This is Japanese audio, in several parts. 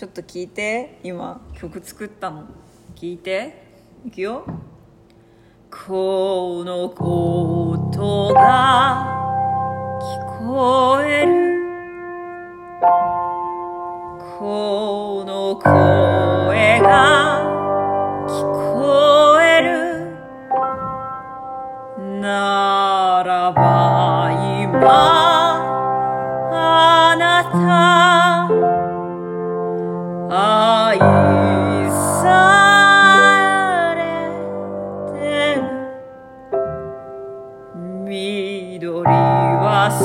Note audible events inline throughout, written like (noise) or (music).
ちょっと聞いて。今曲作ったの。聞いて。いくよ。この音が聞こえる。この声が緑はそ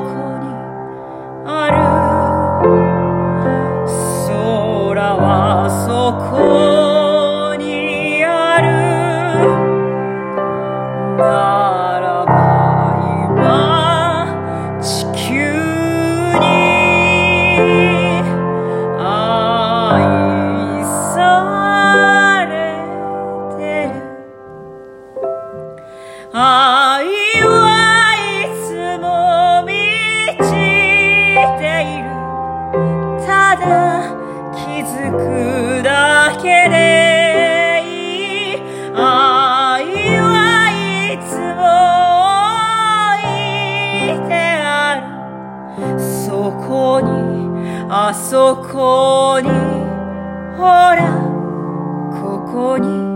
こにある。空はそこある。そこにあそこにほらここに。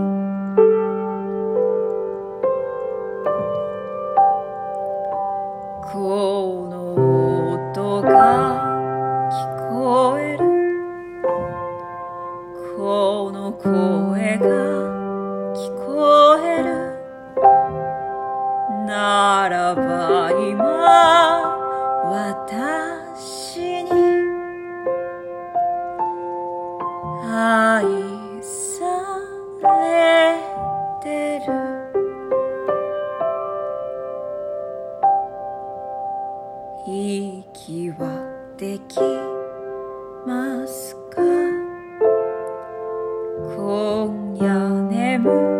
ますか？今夜眠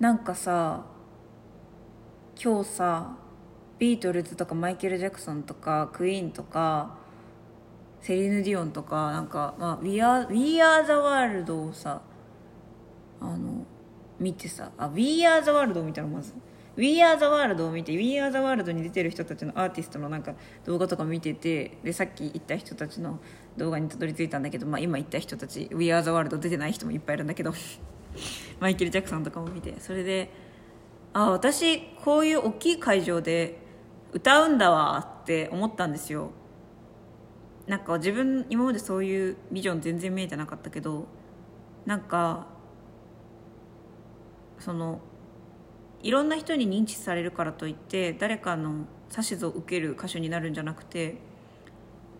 なんかさ今日さビートルズとかマイケル・ジャクソンとかクイーンとかセリーヌ・ディオンとかなんか、まあ、We Are, We Are the World をさあの見てさあ We Are the World を見たのまず。We Are the World を見て We Are the World に出てる人たちのアーティストのなんか動画とか見ててでさっき言った人たちの動画にたどり着いたんだけど、まあ、今言った人たち We Are the World 出てない人もいっぱいいるんだけど。(laughs) マイケル・ジャクソンとかも見てそれであ私こういう大きい会場で歌うんだわって思ったんですよ。なんか自分今までそういうビジョン全然見えてなかったけどなんかそのいろんな人に認知されるからといって誰かの指図を受ける歌手になるんじゃなくて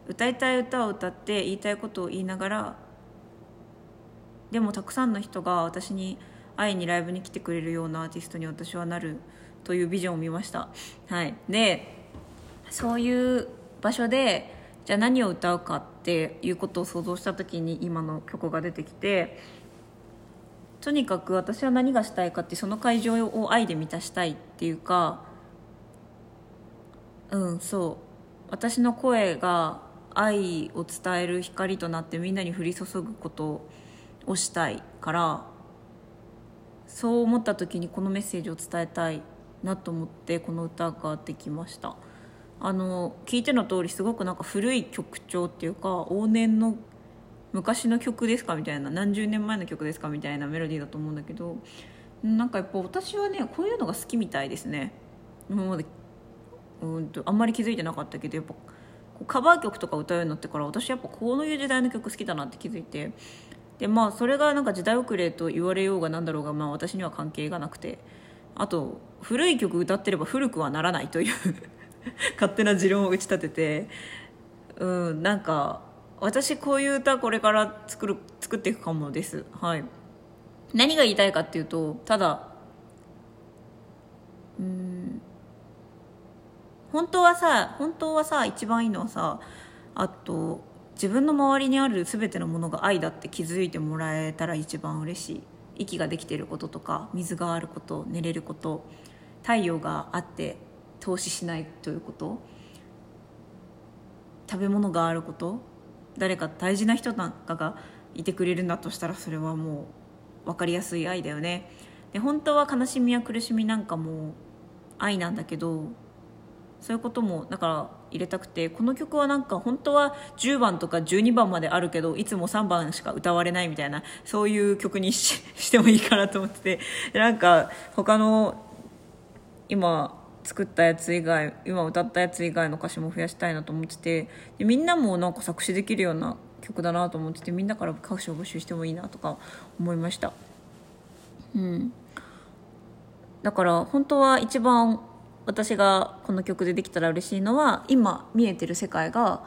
歌いたい歌を歌って言いたいことを言いながらでもたくさんの人が私に会いにライブに来てくれるようなアーティストに私はなるというビジョンを見ました。はい。でそういう場所でじゃあ何を歌うかっていうことを想像した時に今の曲が出てきてとにかく私は何がしたいかってその会場を愛で満たしたいっていうかうんそう。私の声が愛を伝える光となってみんなに降り注ぐことををしたいからそう思った時にこのメッセージを伝えたいなと思ってこの歌ができました。あの聞いての通りすごくなんか古い曲調っていうか往年の昔の曲ですかみたいな何十年前の曲ですかみたいなメロディーだと思うんだけどなんかやっぱ私はねこういうのが好きみたいですね。今までうんとあんまり気づいてなかったけどやっぱカバー曲とか歌うようになってから私やっぱこういう時代の曲好きだなって気づいてでまあそれがなんか時代遅れと言われようがなんだろうがまあ私には関係がなくて。あと古い曲歌ってれば古くはならないという (laughs) 勝手な持論を打ち立てて。うんなんか私こういう歌これから作る作っていくかもです。はい。何が言いたいかっていうとただうん本当はさ本当はさ一番いいのはさあと自分の周りにある全てのものが愛だって気づいてもらえたら一番嬉しい。息ができてることとか水があること寝れること太陽があって投資しないということ食べ物があること誰か大事な人なんかがいてくれるんだとしたらそれはもう分かりやすい愛だよね。で本当は悲しみや苦しみなんかも愛なんだけどそういうこともだから入れたくてこの曲はなんか本当は10番とか12番まであるけどいつも3番しか歌われないみたいなそういう曲に (laughs) ししてもいいかなと思っててなんか他の今作ったやつ以外今歌ったやつ以外の歌詞も増やしたいなと思っててでみんなもなんか作詞できるような曲だなと思っててみんなから歌詞を募集してもいいなとか思いました。うん。だから本当は一番私がこの曲でできたら嬉しいのは今見えてる世界が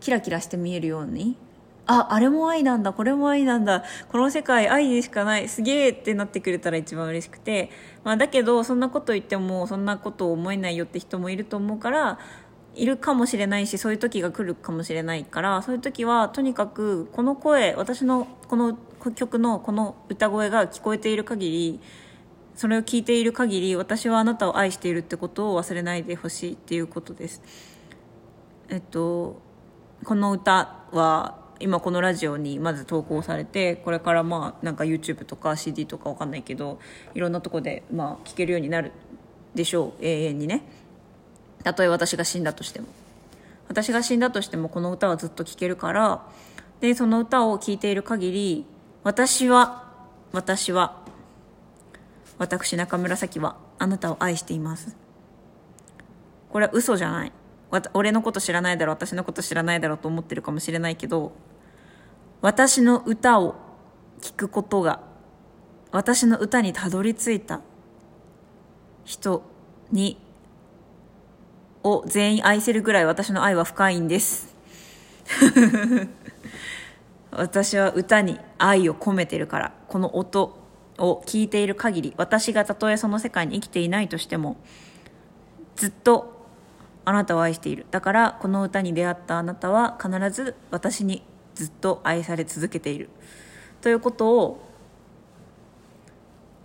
キラキラして見えるようにああれも愛なんだこれも愛なんだこの世界愛でしかないすげえってなってくれたら一番嬉しくて、まあ、だけどそんなこと言ってもそんなこと思えないよって人もいると思うからいるかもしれないしそういう時が来るかもしれないからそういう時はとにかくこの声私のこの曲のこの歌声が聞こえている限りそれを聞いている限り私はあなたを愛しているってことを忘れないでほしいっていうことです。えっとこの歌は今このラジオにまず投稿されてこれからまあなんか YouTube とか CD とかわかんないけどいろんなとこでまあ聴けるようになるでしょう。永遠にね。たとえ私が死んだとしても。私が死んだとしてもこの歌はずっと聴けるから。でその歌を聴いている限り私は私は私中村咲はあなたを愛しています。これは嘘じゃない。俺のこと知らないだろう私のこと知らないだろうと思ってるかもしれないけど私の歌を聴くことが私の歌にたどり着いた人にを全員愛せるぐらい私の愛は深いんです。(laughs) 私は歌に愛を込めてるからこの音を聞いている限り私がたとえその世界に生きていないとしてもずっとあなたを愛している。だからこの歌に出会ったあなたは必ず私にずっと愛され続けている。ということを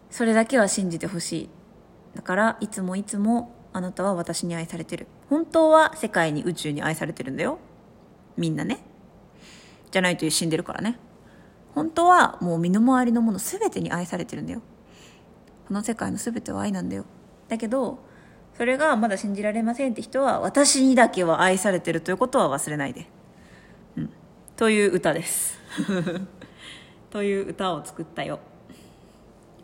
それだけは信じてほしい。だからいつもいつもあなたは私に愛されてる。本当は世界に宇宙に愛されてるんだよ。みんなね。じゃないと死んでるからね。本当はもう身の回りのもの全てに愛されてるんだよ。この世界の全ては愛なんだよ。だけどそれがまだ信じられませんって人は私にだけは愛されてるということは忘れないで、うん、という歌です。(laughs) という歌を作ったよ。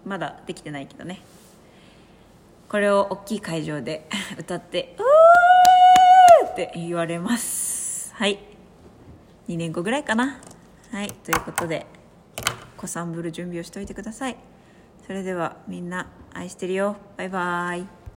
まだできてないけどね。これを大きい会場で (laughs) 歌って「うー!」って言われます。はい。2年後ぐらいかな。はい。ということで。子さんぶる準備をしておいてください。それではみんな愛してるよ。バイバーイ。